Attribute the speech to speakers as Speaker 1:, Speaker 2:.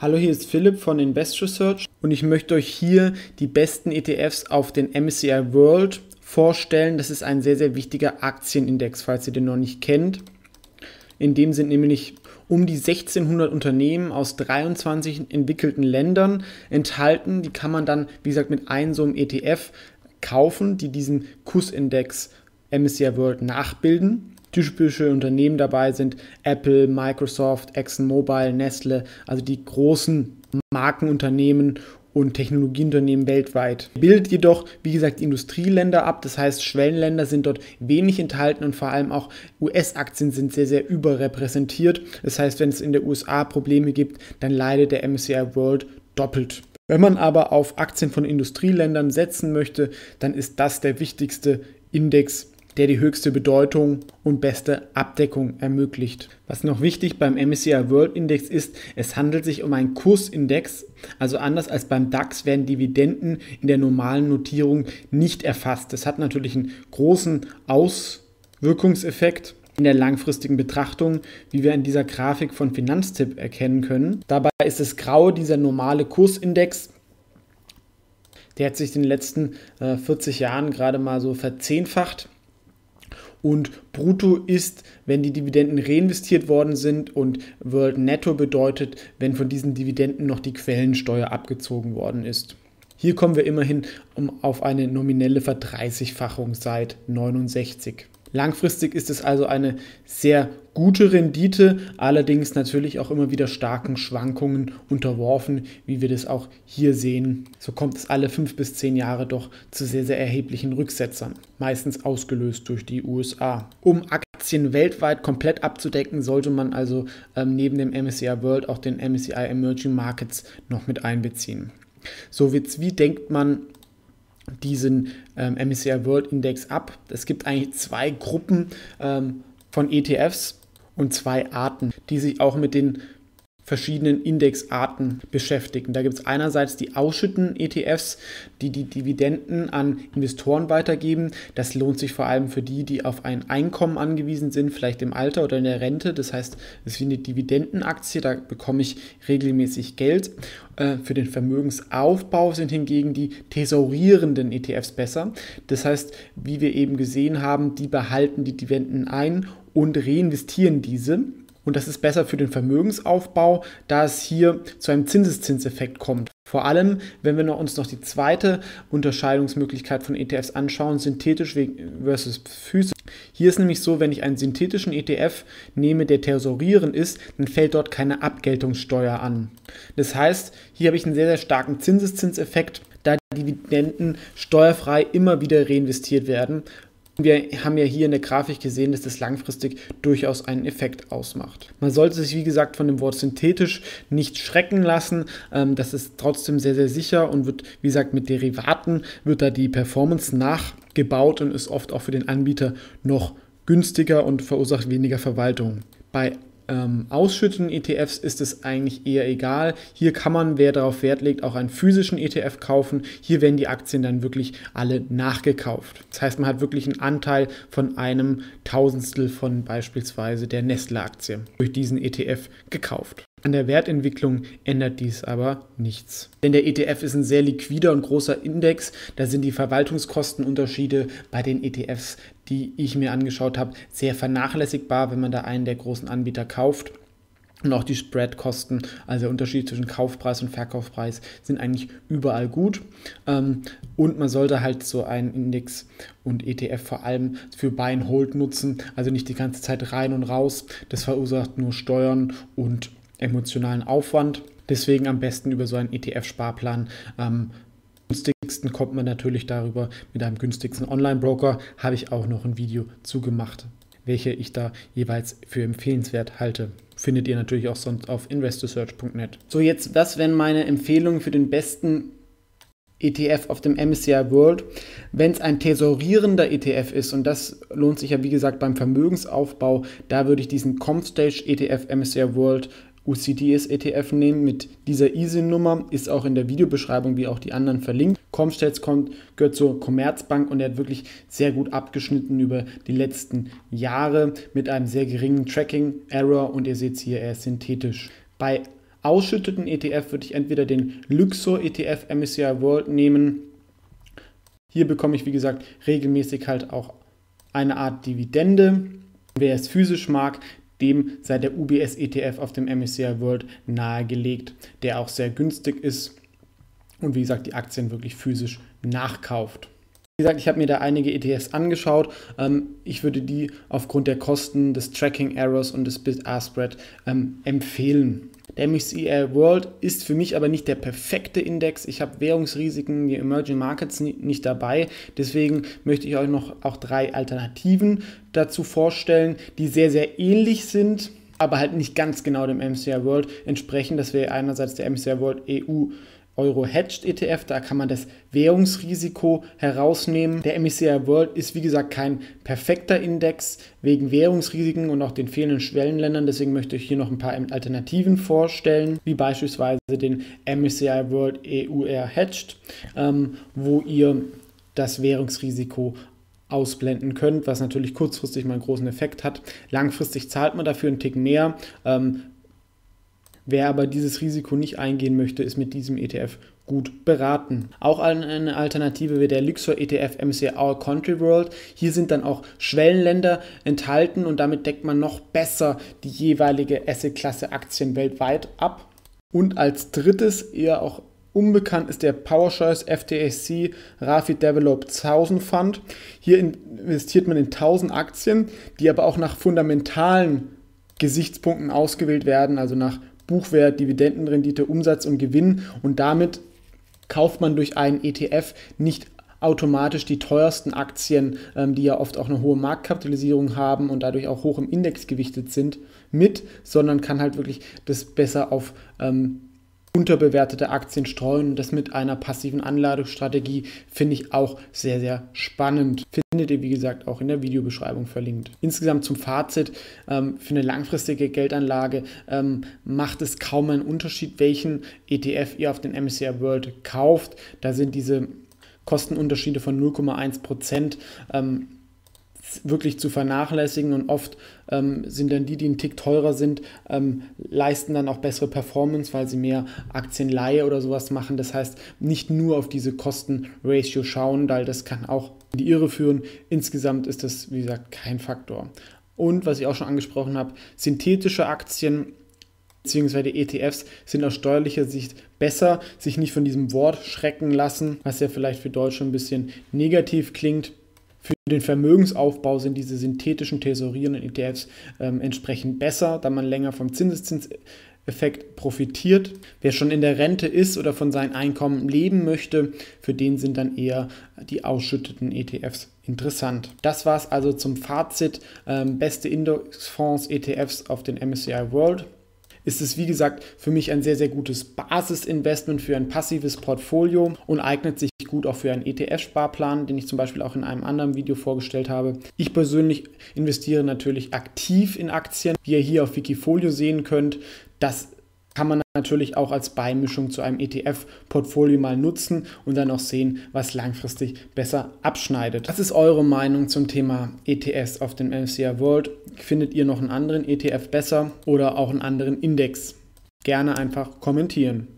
Speaker 1: Hallo, hier ist Philipp von Invest Research und ich möchte euch hier die besten ETFs auf den MSCI World vorstellen. Das ist ein sehr, sehr wichtiger Aktienindex, falls ihr den noch nicht kennt. In dem sind nämlich um die 1600 Unternehmen aus 23 entwickelten Ländern enthalten. Die kann man dann, wie gesagt, mit einem so einem ETF kaufen, die diesen Kursindex MSCI World nachbilden. Typische Unternehmen dabei sind Apple, Microsoft, ExxonMobil, Nestle, also die großen Markenunternehmen und Technologieunternehmen weltweit. Bildet jedoch, wie gesagt, Industrieländer ab, das heißt Schwellenländer sind dort wenig enthalten und vor allem auch US-Aktien sind sehr, sehr überrepräsentiert. Das heißt, wenn es in der USA Probleme gibt, dann leidet der MSCI World doppelt. Wenn man aber auf Aktien von Industrieländern setzen möchte, dann ist das der wichtigste Index der die höchste Bedeutung und beste Abdeckung ermöglicht. Was noch wichtig beim MSCI World Index ist, es handelt sich um einen Kursindex, also anders als beim DAX werden Dividenden in der normalen Notierung nicht erfasst. Das hat natürlich einen großen Auswirkungseffekt in der langfristigen Betrachtung, wie wir in dieser Grafik von Finanztipp erkennen können. Dabei ist das Graue dieser normale Kursindex. Der hat sich in den letzten äh, 40 Jahren gerade mal so verzehnfacht und brutto ist, wenn die Dividenden reinvestiert worden sind und World Netto bedeutet, wenn von diesen Dividenden noch die Quellensteuer abgezogen worden ist. Hier kommen wir immerhin um, auf eine nominelle Verdreißigfachung seit 69. Langfristig ist es also eine sehr gute Rendite, allerdings natürlich auch immer wieder starken Schwankungen unterworfen, wie wir das auch hier sehen. So kommt es alle fünf bis zehn Jahre doch zu sehr, sehr erheblichen Rücksetzern, meistens ausgelöst durch die USA. Um Aktien weltweit komplett abzudecken, sollte man also ähm, neben dem MSCI World auch den MSCI Emerging Markets noch mit einbeziehen. So wie denkt man diesen ähm, MSCI World Index ab. Es gibt eigentlich zwei Gruppen ähm, von ETFs und zwei Arten, die sich auch mit den verschiedenen Indexarten beschäftigen. Da gibt es einerseits die ausschüttenden ETFs, die die Dividenden an Investoren weitergeben. Das lohnt sich vor allem für die, die auf ein Einkommen angewiesen sind, vielleicht im Alter oder in der Rente. Das heißt, es ist wie eine Dividendenaktie, da bekomme ich regelmäßig Geld. Äh, für den Vermögensaufbau sind hingegen die tesorierenden ETFs besser. Das heißt, wie wir eben gesehen haben, die behalten die Dividenden ein und reinvestieren diese. Und das ist besser für den Vermögensaufbau, da es hier zu einem Zinseszinseffekt kommt. Vor allem, wenn wir uns noch die zweite Unterscheidungsmöglichkeit von ETFs anschauen, synthetisch versus physisch. Hier ist nämlich so, wenn ich einen synthetischen ETF nehme, der tesorierend ist, dann fällt dort keine Abgeltungssteuer an. Das heißt, hier habe ich einen sehr, sehr starken Zinseszinseffekt, da Dividenden steuerfrei immer wieder reinvestiert werden wir haben ja hier in der Grafik gesehen, dass das langfristig durchaus einen Effekt ausmacht. Man sollte sich, wie gesagt, von dem Wort synthetisch nicht schrecken lassen. Ähm, das ist trotzdem sehr, sehr sicher und wird, wie gesagt, mit Derivaten wird da die Performance nachgebaut und ist oft auch für den Anbieter noch günstiger und verursacht weniger Verwaltung. Bei ähm, ausschüttenden ETFs ist es eigentlich eher egal. Hier kann man, wer darauf Wert legt, auch einen physischen ETF kaufen. Hier werden die Aktien dann wirklich alle nachgekauft. Das heißt, man hat wirklich einen Anteil von einem Tausendstel von beispielsweise der Nestle-Aktie durch diesen ETF gekauft. An der Wertentwicklung ändert dies aber nichts. Denn der ETF ist ein sehr liquider und großer Index. Da sind die Verwaltungskostenunterschiede bei den ETFs, die ich mir angeschaut habe, sehr vernachlässigbar, wenn man da einen der großen Anbieter kauft. Und auch die Spreadkosten, also der Unterschied zwischen Kaufpreis und Verkaufspreis, sind eigentlich überall gut. Ähm, und man sollte halt so einen Index und ETF vor allem für Buy and Hold nutzen, also nicht die ganze Zeit rein und raus. Das verursacht nur Steuern und emotionalen Aufwand. Deswegen am besten über so einen ETF-Sparplan. Am günstigsten kommt man natürlich darüber mit einem günstigsten Online-Broker. Habe ich auch noch ein Video zugemacht, welche ich da jeweils für empfehlenswert halte. Findet ihr natürlich auch sonst auf investorsearch.net. So, jetzt, was wären meine Empfehlungen für den besten ETF auf dem MSCI World, wenn es ein tesorierender ETF ist, und das lohnt sich ja wie gesagt beim Vermögensaufbau, da würde ich diesen Comstage ETF MSCI World UCDS ETF nehmen mit dieser ISIN-Nummer, ist auch in der Videobeschreibung wie auch die anderen verlinkt. Comstats kommt, gehört zur Commerzbank und er hat wirklich sehr gut abgeschnitten über die letzten Jahre mit einem sehr geringen Tracking-Error und ihr seht hier, er ist synthetisch. Bei ausschütteten ETF würde ich entweder den Luxor ETF MSCI World nehmen. Hier bekomme ich, wie gesagt, regelmäßig halt auch eine Art Dividende. Wer es physisch mag, dem sei der UBS ETF auf dem MSCI World nahegelegt, der auch sehr günstig ist und wie gesagt die Aktien wirklich physisch nachkauft. Wie gesagt, ich habe mir da einige ETFs angeschaut. Ähm, ich würde die aufgrund der Kosten, des Tracking Errors und des Bid-Ask-Spread ähm, empfehlen. Der MSCI World ist für mich aber nicht der perfekte Index. Ich habe Währungsrisiken, die Emerging Markets nicht dabei. Deswegen möchte ich euch noch auch drei Alternativen dazu vorstellen, die sehr, sehr ähnlich sind, aber halt nicht ganz genau dem MSCI World entsprechen. Das wäre einerseits der MSCI World EU Euro-Hedged ETF, da kann man das Währungsrisiko herausnehmen. Der MSCI World ist wie gesagt kein perfekter Index wegen Währungsrisiken und auch den fehlenden Schwellenländern. Deswegen möchte ich hier noch ein paar Alternativen vorstellen, wie beispielsweise den MSCI World EUR Hedged, ähm, wo ihr das Währungsrisiko ausblenden könnt, was natürlich kurzfristig mal einen großen Effekt hat. Langfristig zahlt man dafür einen Tick mehr. Ähm, Wer aber dieses Risiko nicht eingehen möchte, ist mit diesem ETF gut beraten. Auch eine Alternative wäre der Luxor ETF MSCI All Country World. Hier sind dann auch Schwellenländer enthalten und damit deckt man noch besser die jeweilige Assetklasse Aktien weltweit ab. Und als drittes, eher auch unbekannt, ist der PowerChoice FTSC Rapid Develop 1000 Fund. Hier investiert man in 1000 Aktien, die aber auch nach fundamentalen Gesichtspunkten ausgewählt werden, also nach Buchwert, Dividendenrendite, Umsatz und Gewinn und damit kauft man durch einen ETF nicht automatisch die teuersten Aktien, ähm, die ja oft auch eine hohe Marktkapitalisierung haben und dadurch auch hoch im Index gewichtet sind, mit, sondern kann halt wirklich das besser auf ähm, unterbewertete Aktien streuen. Und das mit einer passiven Anladestrategie finde ich auch sehr, sehr spannend. Findet ihr, wie gesagt, auch in der Videobeschreibung verlinkt. Insgesamt zum Fazit, ähm, für eine langfristige Geldanlage ähm, macht es kaum einen Unterschied, welchen ETF ihr auf den MSCI World kauft. Da sind diese Kostenunterschiede von 0,1 Prozent ähm, wirklich zu vernachlässigen und oft ähm, sind dann die, die einen Tick teurer sind, ähm, leisten dann auch bessere Performance, weil sie mehr Aktienleihe oder sowas machen. Das heißt, nicht nur auf diese Kosten-Ratio schauen, weil das kann auch die Irre führen. Insgesamt ist das, wie gesagt, kein Faktor. Und was ich auch schon angesprochen habe, synthetische Aktien bzw. ETFs sind aus steuerlicher Sicht besser, sich nicht von diesem Wort schrecken lassen, was ja vielleicht für Deutsche ein bisschen negativ klingt. Für den Vermögensaufbau sind diese synthetischen tesorierenden ETFs ähm, entsprechend besser, da man länger vom Zinseszinseffekt profitiert. Wer schon in der Rente ist oder von seinem Einkommen leben möchte, für den sind dann eher die ausschütteten ETFs interessant. Das war es also zum Fazit. Ähm, beste Indexfonds ETFs auf den MSCI World ist es, wie gesagt, für mich ein sehr, sehr gutes Basisinvestment für ein passives Portfolio und eignet sich gut auch für einen ETF-Sparplan, den ich zum Beispiel auch in einem anderen Video vorgestellt habe. Ich persönlich investiere natürlich aktiv in Aktien, wie ihr hier auf Wikifolio sehen könnt. Das kann man natürlich auch als Beimischung zu einem ETF-Portfolio mal nutzen und dann auch sehen, was langfristig besser abschneidet. Was ist eure Meinung zum Thema ETFs auf dem MSCI World? Findet ihr noch einen anderen ETF besser oder auch einen anderen Index? Gerne einfach kommentieren.